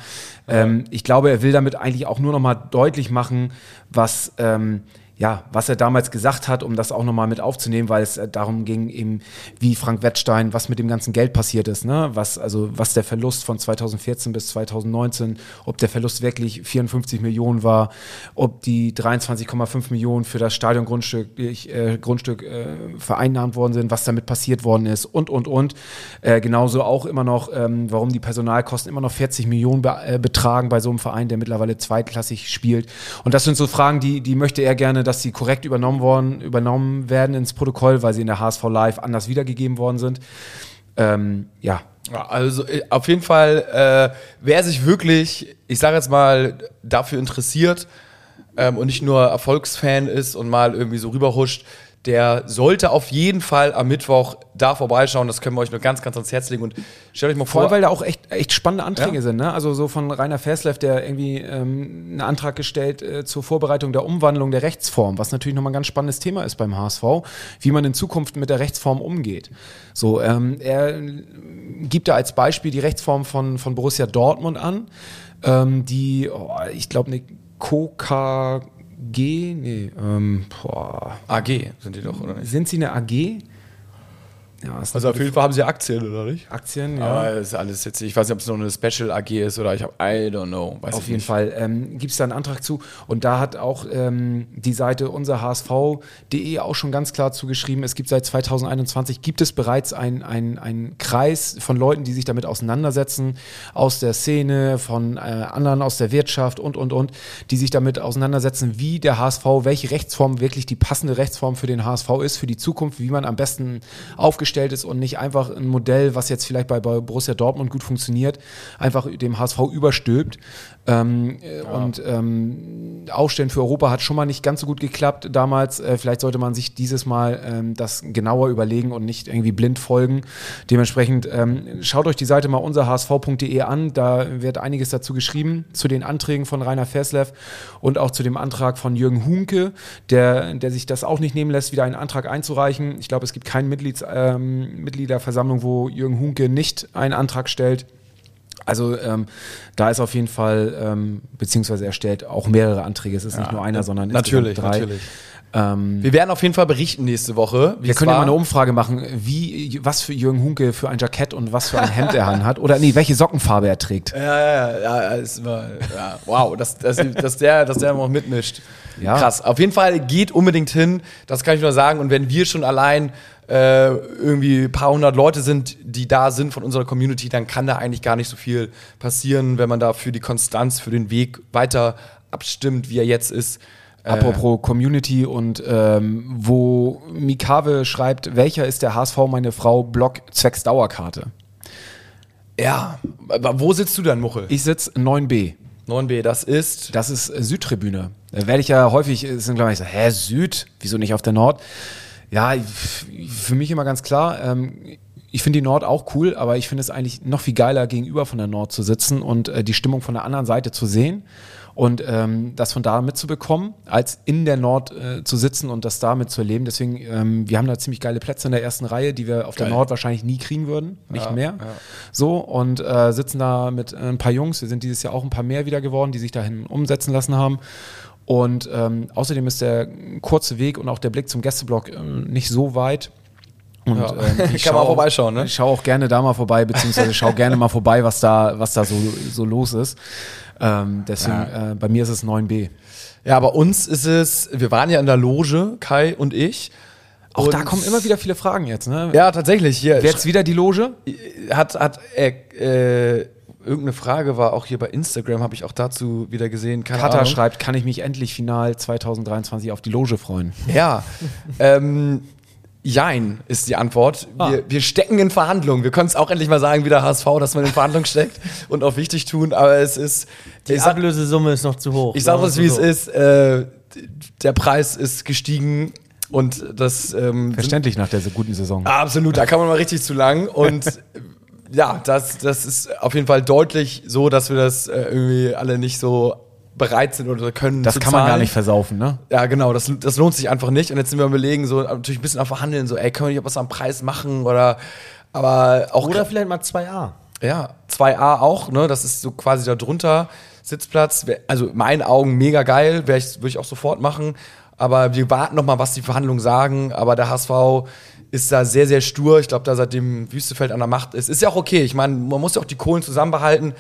ähm, ich glaube, er will damit eigentlich auch nur nochmal deutlich machen, was ähm, ja, was er damals gesagt hat, um das auch nochmal mit aufzunehmen, weil es äh, darum ging, eben, wie Frank Wettstein, was mit dem ganzen Geld passiert ist, ne? Was, also, was der Verlust von 2014 bis 2019, ob der Verlust wirklich 54 Millionen war, ob die 23,5 Millionen für das Stadiongrundstück äh, Grundstück, äh, vereinnahmt worden sind, was damit passiert worden ist und, und, und. Äh, genauso auch immer noch, ähm, warum die Personalkosten immer noch 40 Millionen be äh, betragen bei so einem Verein, der mittlerweile zweitklassig spielt. Und das sind so Fragen, die, die möchte er gerne dass sie korrekt übernommen worden, übernommen werden ins Protokoll, weil sie in der HSV Live anders wiedergegeben worden sind. Ähm, ja. Also äh, auf jeden Fall, äh, wer sich wirklich, ich sage jetzt mal, dafür interessiert ähm, und nicht nur Erfolgsfan ist und mal irgendwie so rüberhuscht, der sollte auf jeden Fall am Mittwoch da vorbeischauen. Das können wir euch nur ganz, ganz ans Herz legen. Und stellt euch mal vor. Vor weil da auch echt, echt spannende Anträge ja. sind. Ne? Also so von Rainer Verslev, der irgendwie ähm, einen Antrag gestellt äh, zur Vorbereitung der Umwandlung der Rechtsform, was natürlich nochmal ein ganz spannendes Thema ist beim HSV, wie man in Zukunft mit der Rechtsform umgeht. So, ähm, er gibt da als Beispiel die Rechtsform von, von Borussia Dortmund an, ähm, die, oh, ich glaube, eine Coca G, nee, ähm, boah. AG sind die doch, oder nicht? Sind sie eine AG? Ja, also auf jeden Fall haben sie Aktien, oder nicht? Aktien, ja. Aber ist alles jetzt, ich weiß nicht, ob es noch eine Special AG ist oder ich habe, I don't know. Weiß auf jeden nicht. Fall ähm, gibt es da einen Antrag zu. Und da hat auch ähm, die Seite unser HSV.de auch schon ganz klar zugeschrieben, es gibt seit 2021, gibt es bereits einen ein Kreis von Leuten, die sich damit auseinandersetzen, aus der Szene, von äh, anderen aus der Wirtschaft und, und, und, die sich damit auseinandersetzen, wie der HSV, welche Rechtsform wirklich die passende Rechtsform für den HSV ist, für die Zukunft, wie man am besten aufgestellt aufgestellt ist und nicht einfach ein Modell, was jetzt vielleicht bei, bei Borussia Dortmund gut funktioniert, einfach dem HSV überstülpt. Ähm, ja. Und ähm, Aufstellen für Europa hat schon mal nicht ganz so gut geklappt damals. Äh, vielleicht sollte man sich dieses Mal ähm, das genauer überlegen und nicht irgendwie blind folgen. Dementsprechend ähm, schaut euch die Seite mal unserhsv.de an. Da wird einiges dazu geschrieben, zu den Anträgen von Rainer Verslev und auch zu dem Antrag von Jürgen Hunke, der, der sich das auch nicht nehmen lässt, wieder einen Antrag einzureichen. Ich glaube, es gibt keine Mitglieds, ähm, Mitgliederversammlung, wo Jürgen Hunke nicht einen Antrag stellt. Also ähm, da ist auf jeden Fall, ähm, beziehungsweise er stellt auch mehrere Anträge. Es ist ja, nicht nur einer, sondern natürlich, drei. Natürlich. Ähm, wir werden auf jeden Fall berichten nächste Woche. Wir können ja mal eine Umfrage machen, wie, was für Jürgen Hunke für ein Jackett und was für ein Hemd er hat. Oder nee, welche Sockenfarbe er trägt. Ja, ja, ja. ja, war, ja wow, dass, dass, dass, der, dass der noch mitmischt. Ja. Krass. Auf jeden Fall geht unbedingt hin. Das kann ich nur sagen. Und wenn wir schon allein äh, irgendwie ein paar hundert Leute sind, die da sind von unserer Community, dann kann da eigentlich gar nicht so viel passieren, wenn man da für die Konstanz, für den Weg weiter abstimmt, wie er jetzt ist. Äh, Apropos Community und ähm, wo Mikave schreibt, welcher ist der HSV meine Frau Blog zwecks Dauerkarte? Ja, wo sitzt du dann, Muchel? Ich sitze 9b. 9b, das ist? Das ist Südtribüne. Da werde ich ja häufig, sind glaube ich so, hä, Süd? Wieso nicht auf der Nord? Ja, für mich immer ganz klar. Ähm, ich finde die Nord auch cool, aber ich finde es eigentlich noch viel geiler, gegenüber von der Nord zu sitzen und äh, die Stimmung von der anderen Seite zu sehen und ähm, das von da mitzubekommen, als in der Nord äh, zu sitzen und das da mitzuerleben. Deswegen, ähm, wir haben da ziemlich geile Plätze in der ersten Reihe, die wir auf Geil. der Nord wahrscheinlich nie kriegen würden, nicht ja, mehr. Ja. So und äh, sitzen da mit äh, ein paar Jungs. Wir sind dieses Jahr auch ein paar mehr wieder geworden, die sich dahin umsetzen lassen haben. Und ähm, außerdem ist der kurze Weg und auch der Blick zum Gästeblock ähm, nicht so weit. Und ja. ähm, [LAUGHS] ich kann mal vorbeischauen, ne? Ich schaue auch gerne da mal vorbei, beziehungsweise schaue gerne mal vorbei, was da, was da so, so los ist. Ähm, deswegen, ja. äh, bei mir ist es 9b. Ja, bei uns ist es, wir waren ja in der Loge, Kai und ich. Auch und da kommen immer wieder viele Fragen jetzt, ne? Ja, tatsächlich. Hier. Jetzt wieder die Loge? Hat, hat äh, äh, irgendeine Frage war auch hier bei Instagram, habe ich auch dazu wieder gesehen. Keine Kata Ahnung. schreibt, kann ich mich endlich final 2023 auf die Loge freuen? Ja. ähm, Jein ist die Antwort. Ah. Wir, wir, stecken in Verhandlungen. Wir können es auch endlich mal sagen, wie der HSV, dass man in Verhandlungen steckt und auch wichtig tun, aber es ist. Die Ablösesumme ist noch zu hoch. Ich sage es, wie es ist. Äh, der Preis ist gestiegen und das. Ähm, Verständlich nach der guten Saison. Absolut, da kann man mal richtig zu lang und. [LAUGHS] ja, das, das ist auf jeden Fall deutlich so, dass wir das äh, irgendwie alle nicht so bereit sind oder können. Das kann man gar nicht versaufen, ne? Ja, genau, das, das lohnt sich einfach nicht. Und jetzt sind wir überlegen, so natürlich ein bisschen am Verhandeln, so, ey, können wir nicht was am Preis machen oder aber auch. Oder vielleicht mal 2A. Ja, 2A auch, ne? Das ist so quasi da drunter. Sitzplatz, also in meinen Augen mega geil, würde ich auch sofort machen. Aber wir warten noch mal, was die Verhandlungen sagen. Aber der HSV ist da sehr, sehr stur. Ich glaube, da seitdem Wüstefeld an der Macht ist, ist ja auch okay. Ich meine, man muss ja auch die Kohlen zusammenbehalten.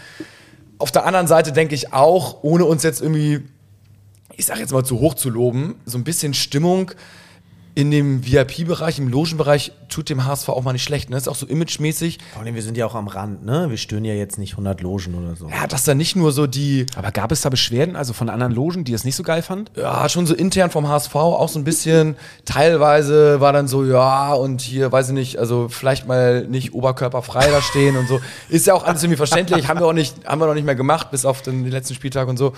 Auf der anderen Seite denke ich auch, ohne uns jetzt irgendwie, ich sage jetzt mal zu hoch zu loben, so ein bisschen Stimmung in dem VIP-Bereich, im Logenbereich tut dem HSV auch mal nicht schlecht. Ne? Ist auch so imagemäßig. Vor allem, wir sind ja auch am Rand, ne? Wir stören ja jetzt nicht 100 Logen oder so. Ja, dass da nicht nur so die, Aber gab es da Beschwerden, also von anderen Logen, die es nicht so geil fanden? ja, schon so intern vom HSV auch so ein bisschen. [LAUGHS] Teilweise war dann so, ja, und hier, weiß ich nicht, also vielleicht mal nicht oberkörperfrei da stehen und so. Ist ja auch alles irgendwie verständlich. haben wir auch nicht, haben wir noch nicht mehr gemacht, bis auf den, den letzten Spieltag und so.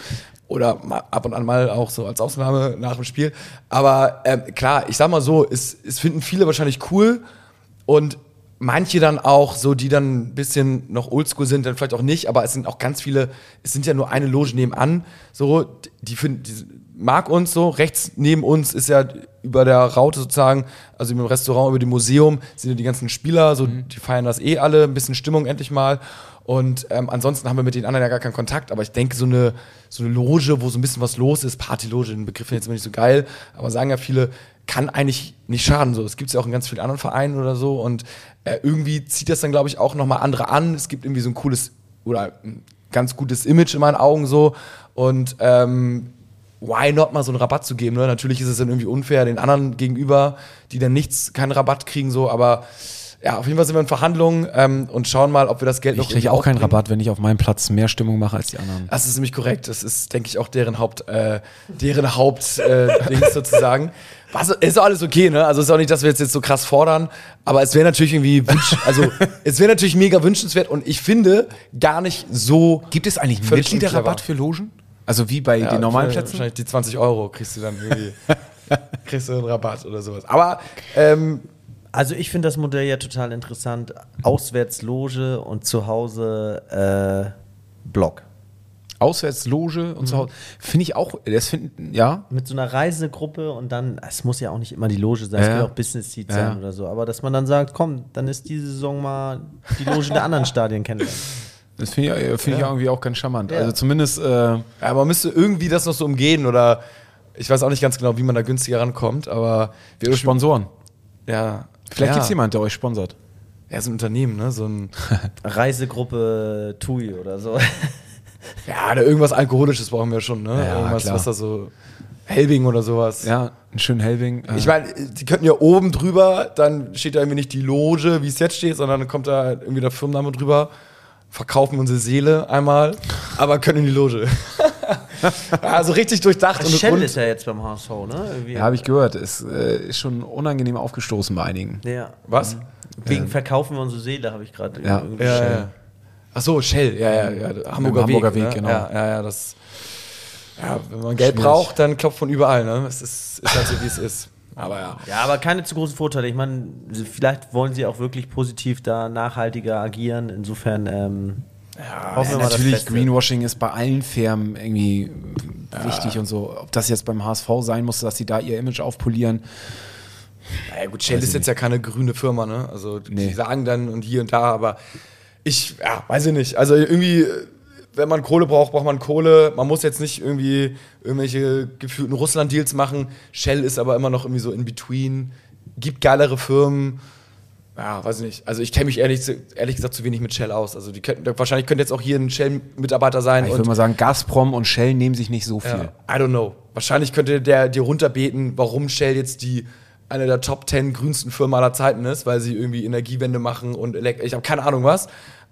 Oder ab und an mal auch so als Ausnahme nach dem Spiel. Aber ähm, klar, ich sag mal so, es, es finden viele wahrscheinlich cool und manche dann auch so, die dann ein bisschen noch oldschool sind, dann vielleicht auch nicht, aber es sind auch ganz viele, es sind ja nur eine Loge nebenan, so, die finden, die mag uns so, rechts neben uns ist ja über der Raute sozusagen, also im Restaurant, über dem Museum, sind ja die ganzen Spieler, so, die feiern das eh alle, ein bisschen Stimmung endlich mal. Und ähm, ansonsten haben wir mit den anderen ja gar keinen Kontakt, aber ich denke, so eine, so eine Loge, wo so ein bisschen was los ist, Partyloge, den Begriff finde ich jetzt immer nicht so geil, aber sagen ja viele, kann eigentlich nicht schaden. So, es gibt ja auch in ganz vielen anderen Vereinen oder so. Und äh, irgendwie zieht das dann, glaube ich, auch nochmal andere an. Es gibt irgendwie so ein cooles oder ein ganz gutes Image in meinen Augen so. Und ähm, why not mal so einen Rabatt zu geben? Ne? Natürlich ist es dann irgendwie unfair den anderen gegenüber, die dann nichts, keinen Rabatt kriegen, so, aber ja, auf jeden Fall sind wir in Verhandlungen ähm, und schauen mal, ob wir das Geld Ich kriege auch keinen Rabatt, wenn ich auf meinem Platz mehr Stimmung mache als die anderen. Das ist nämlich korrekt. Das ist, denke ich, auch deren Haupt, äh, deren Haupt äh, [LAUGHS] Dings sozusagen. Was, ist auch alles okay, ne? Also ist auch nicht, dass wir jetzt, jetzt so krass fordern, aber es wäre natürlich irgendwie wünsch, also [LAUGHS] es wäre natürlich mega wünschenswert und ich finde gar nicht so. Gibt es eigentlich Mitgliederrabatt für Logen? Also wie bei den normalen Plätzen? Wahrscheinlich die 20 Euro kriegst du dann irgendwie. [LAUGHS] kriegst du einen Rabatt oder sowas. Aber ähm, Also ich finde das Modell ja total interessant. Auswärtsloge und zu Hause äh, Block. Auswärtsloge und so. Finde ich auch, das finden, ja. Mit so einer Reisegruppe und dann, es muss ja auch nicht immer die Loge sein, Ja, es kann ja. auch Business Seat Ja, sein ja. oder so. Aber dass man dann sagt, komm, dann ist diese Saison mal die Loge der anderen Stadien kennenlernen. Das finde ich, find ich irgendwie auch ganz charmant. Ja. Also zumindest, äh, ja, man müsste irgendwie das noch so umgehen oder ich weiß auch nicht ganz genau, wie man da günstiger rankommt, aber wir Sponsoren. Ja. Vielleicht ja. gibt es jemand, der euch sponsert. Ja, so ein Unternehmen, ne? So ein. [LAUGHS] Reisegruppe TUI oder so. [LAUGHS] Ja, oder irgendwas Alkoholisches brauchen wir schon, ne? Ja, irgendwas, klar. was da so. Helbing oder sowas. Ja, einen schönen Helbing. Äh, Ich meine, die könnten ja oben drüber, dann steht da irgendwie nicht die Loge, wie es jetzt steht, sondern dann kommt da irgendwie der Firmenname drüber. Verkaufen unsere Seele einmal, aber können in die Loge. [LAUGHS] also richtig durchdacht und, Shell und ist ja jetzt beim HSV, ne? Irgendwie. ja, habe ich gehört. Ist, äh, ist schon unangenehm aufgestoßen bei einigen. Ja. was? Wegen verkaufen wir unsere Seele, habe ich gerade. Ja. irgendwie Ja, ja. Ach so, Shell, ja, ja, ja. Hamburger, Hamburger Weg, Weg, ne? genau. Ja, ja, ja, das. Ja, wenn man Geld Schwierig. braucht, dann klopft von überall, ne? Es ist, ist halt so, wie es ist. Aber ja. Ja, aber keine zu großen Vorteile. Ich meine, vielleicht wollen sie auch wirklich positiv da nachhaltiger agieren. Insofern ähm, mal das Natürlich. Greenwashing ist bei allen Firmen irgendwie wichtig und so. Ob das jetzt beim HSV sein muss, dass sie da ihr Image aufpolieren. Naja, gut, Shell ist jetzt ja keine grüne Firma, ne? Also, die Nee. sagen dann und hier und da, aber ich, ja, weiß ich nicht. Also, irgendwie, wenn man Kohle braucht, braucht man Kohle. Man muss jetzt nicht irgendwie irgendwelche gefühlten Russland-Deals machen. Shell ist aber immer noch irgendwie so in between. Gibt geilere Firmen. Ja, weiß ich nicht. Also, ich kenne mich ehrlich, ehrlich gesagt zu wenig mit Shell aus. Also, die könnten, wahrscheinlich könnte jetzt auch hier ein Shell-Mitarbeiter sein. Ich und würde mal sagen, Gazprom und Shell nehmen sich nicht so viel. ja, I don't know. Wahrscheinlich könnte der dir runterbeten, warum Shell jetzt die eine der Top 10 grünsten Firmen aller Zeiten ist, weil sie irgendwie Energiewende machen und Elekt ich habe keine Ahnung was,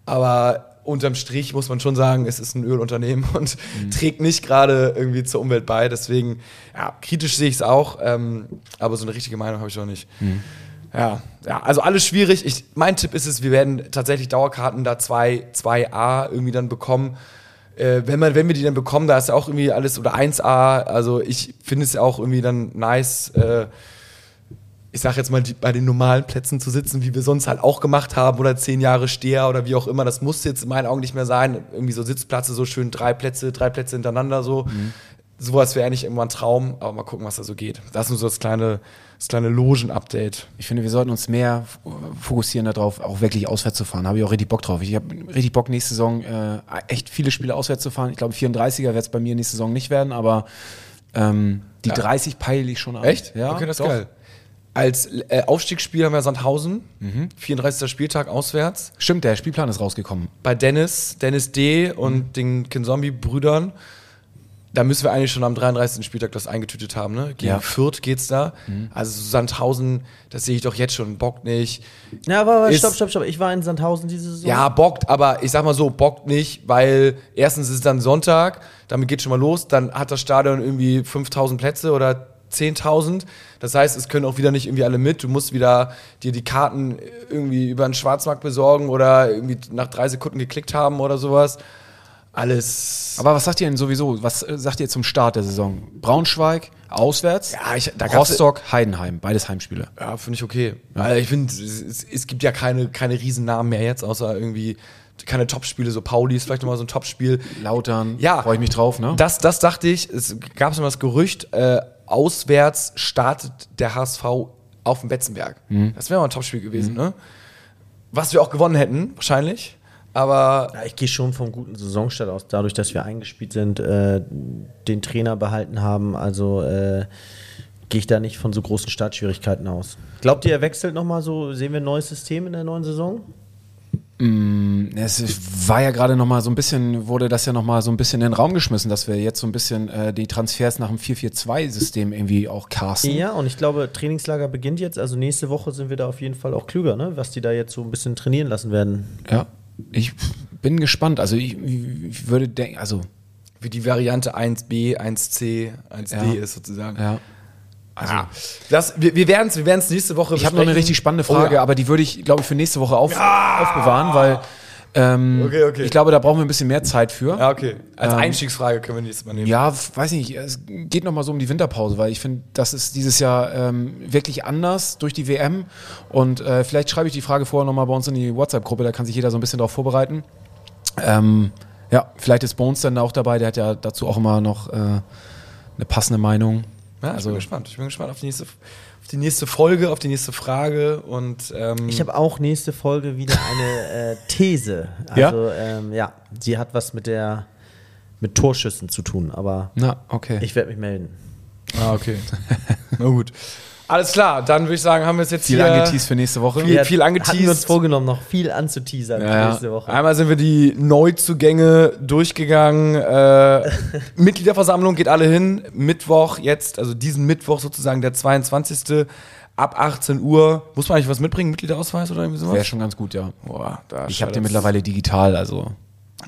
aber unterm Strich muss man schon sagen, es ist ein Ölunternehmen und trägt nicht gerade irgendwie zur Umwelt bei. Deswegen, ja, kritisch sehe ich es auch, ähm, aber so eine richtige Meinung habe ich noch nicht. Ja, ja, also alles schwierig. Ich, mein Tipp ist es, wir werden tatsächlich Dauerkarten da 2, 2a irgendwie dann bekommen. Äh, wenn, man, wenn wir die dann bekommen, da ist ja auch irgendwie alles oder 1a. Also ich finde es ja auch irgendwie dann nice, äh, ich sag jetzt mal, die, bei den normalen Plätzen zu sitzen, wie wir sonst halt auch gemacht haben, oder zehn Jahre Steher oder wie auch immer. Das muss jetzt in meinen Augen nicht mehr sein. Irgendwie so Sitzplätze, so schön drei Plätze, drei Plätze hintereinander so. Sowas wäre eigentlich irgendwann ein Traum, aber mal gucken, was da so geht. Das ist nur so das kleine, das kleine Logen-Update. Ich finde, wir sollten uns mehr fokussieren darauf, auch wirklich auswärts zu fahren. Habe ich auch richtig Bock drauf. Ich habe richtig Bock, nächste Saison äh, echt viele Spiele auswärts zu fahren. Ich glaube, 34er wird es bei mir nächste Saison nicht werden, aber ähm, Die 30 peile ich schon an. Echt? Ja, okay, das ist doch. geil. Als äh, Aufstiegsspiel haben wir Sandhausen, 34. Spieltag auswärts. Stimmt, der Spielplan ist rausgekommen. Bei Dennis, Dennis D. und den Kinzombie-Brüdern. Da müssen wir eigentlich schon am 33. Spieltag das eingetütet haben, ne? Gegen Ja. Fürth geht's da. Also Sandhausen, das sehe ich doch jetzt schon, bockt nicht. Ja, aber, aber Ist- stopp, stopp, stopp. Ich war in Sandhausen diese Saison. Ja, bockt, aber ich sag mal so, bockt nicht, weil erstens ist es dann Sonntag, damit geht schon mal los, dann hat das Stadion irgendwie 5000 Plätze oder 10.000. Das heißt, es können auch wieder nicht irgendwie alle mit. Du musst wieder dir die Karten irgendwie über den Schwarzmarkt besorgen oder irgendwie nach drei Sekunden geklickt haben oder sowas. Alles. Aber was sagt ihr denn sowieso? Was äh, sagt ihr zum Start der Saison? Braunschweig, auswärts, Ja, ich- Rostock, Heidenheim, beides Heimspiele. Ja, finde ich okay. Also ich finde, es, es, es gibt ja keine, keine Riesennamen mehr jetzt, außer irgendwie keine Topspiele. So Pauli ist vielleicht nochmal so ein Topspiel. Lautern, Ja. freue ich mich drauf, ne? Das, das dachte ich. Es gab so mal das Gerücht, äh, auswärts startet der HSV auf dem Betzenberg. Das wäre mal ein Topspiel gewesen, ne? Was wir auch gewonnen hätten, wahrscheinlich. Aber Ja, ich gehe schon vom guten Saisonstart aus, dadurch, dass wir eingespielt sind, äh, den Trainer behalten haben. Also äh, gehe ich da nicht von so großen Startschwierigkeiten aus. Glaubt ihr, er wechselt nochmal so? Sehen wir ein neues System in der neuen Saison? Es war ja gerade noch mal so ein bisschen, wurde das ja noch mal so ein bisschen in den Raum geschmissen, dass wir jetzt so ein bisschen äh, die Transfers nach dem 4-4-2-System irgendwie auch casten. Ja, und ich glaube, Trainingslager beginnt jetzt. Also nächste Woche sind wir da auf jeden Fall auch klüger, ne? was die da jetzt so ein bisschen trainieren lassen werden. Ja. Ich bin gespannt. Also ich, ich würde denken, also wie die Variante 1b, 1c, 1d Ja. ist sozusagen. ja. Also, Das, wir wir werden es wir werden's nächste Woche ich habe noch eine richtig spannende Oh Frage, ja. aber die würde ich, glaube ich, für nächste Woche auf, aufbewahren, weil ähm, Okay, okay. ich glaube, da brauchen wir ein bisschen mehr Zeit für. Ja, okay. Als Ähm, Einstiegsfrage können wir nächstes Mal nehmen. Ja, weiß nicht, es geht noch mal so um die Winterpause, weil ich finde, das ist dieses Jahr ähm, wirklich anders durch die WM und äh, vielleicht schreibe ich die Frage vorher noch mal bei uns in die WhatsApp-Gruppe, da kann sich jeder so ein bisschen darauf vorbereiten. Ähm, ja, vielleicht ist Bones dann auch dabei, der hat ja dazu auch immer noch äh, eine passende Meinung. Ja, ich Also- bin gespannt. Ich bin gespannt auf die nächste, auf die nächste Folge, auf die nächste Frage und ähm, Ich habe auch nächste Folge wieder eine äh, These. Ja? Also ähm, ja, sie hat was mit der mit Torschüssen zu tun, aber Na, okay. ich werde mich melden. Ah, okay. [LAUGHS] Na gut. Alles klar, dann würde ich sagen, haben wir es jetzt viel hier angeteased für nächste Woche. Viel- viel angeteased. Hatten wir uns vorgenommen, noch viel anzuteasern Ja, ja. nächste Woche. Einmal sind wir die Neuzugänge durchgegangen. Äh, [LAUGHS] Mitgliederversammlung geht alle hin. Mittwoch jetzt, also diesen Mittwoch sozusagen, der 22. ab 18 Uhr. Muss man eigentlich was mitbringen? Mitgliederausweis oder irgendwie sowas? Wäre schon ganz gut, ja. Boah, da Ich habe den mittlerweile digital, also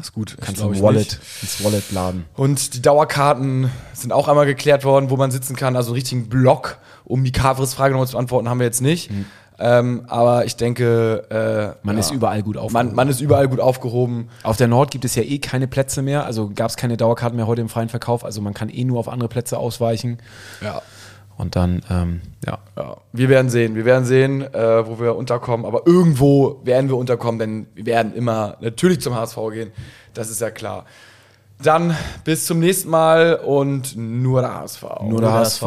ist gut. kannst du Wallet, ins Wallet laden. Und die Dauerkarten sind auch einmal geklärt worden, wo man sitzen kann. Also einen richtigen Block, um die Kavris-Frage nochmal zu beantworten, haben wir jetzt nicht. Ähm, aber ich denke, äh, Man ja, ist überall gut aufgehoben. man, man ist überall gut aufgehoben. Auf der Nord gibt es ja eh keine Plätze mehr, also gab es keine Dauerkarten mehr heute im freien Verkauf, also man kann eh nur auf andere Plätze ausweichen. Ja. Und dann, ähm, ja. Ja, wir werden sehen. Wir werden sehen, äh, wo wir unterkommen. Aber irgendwo werden wir unterkommen, denn wir werden immer natürlich zum HSV gehen. Das ist ja klar. Dann bis zum nächsten Mal und nur der HSV. Nur der HSV.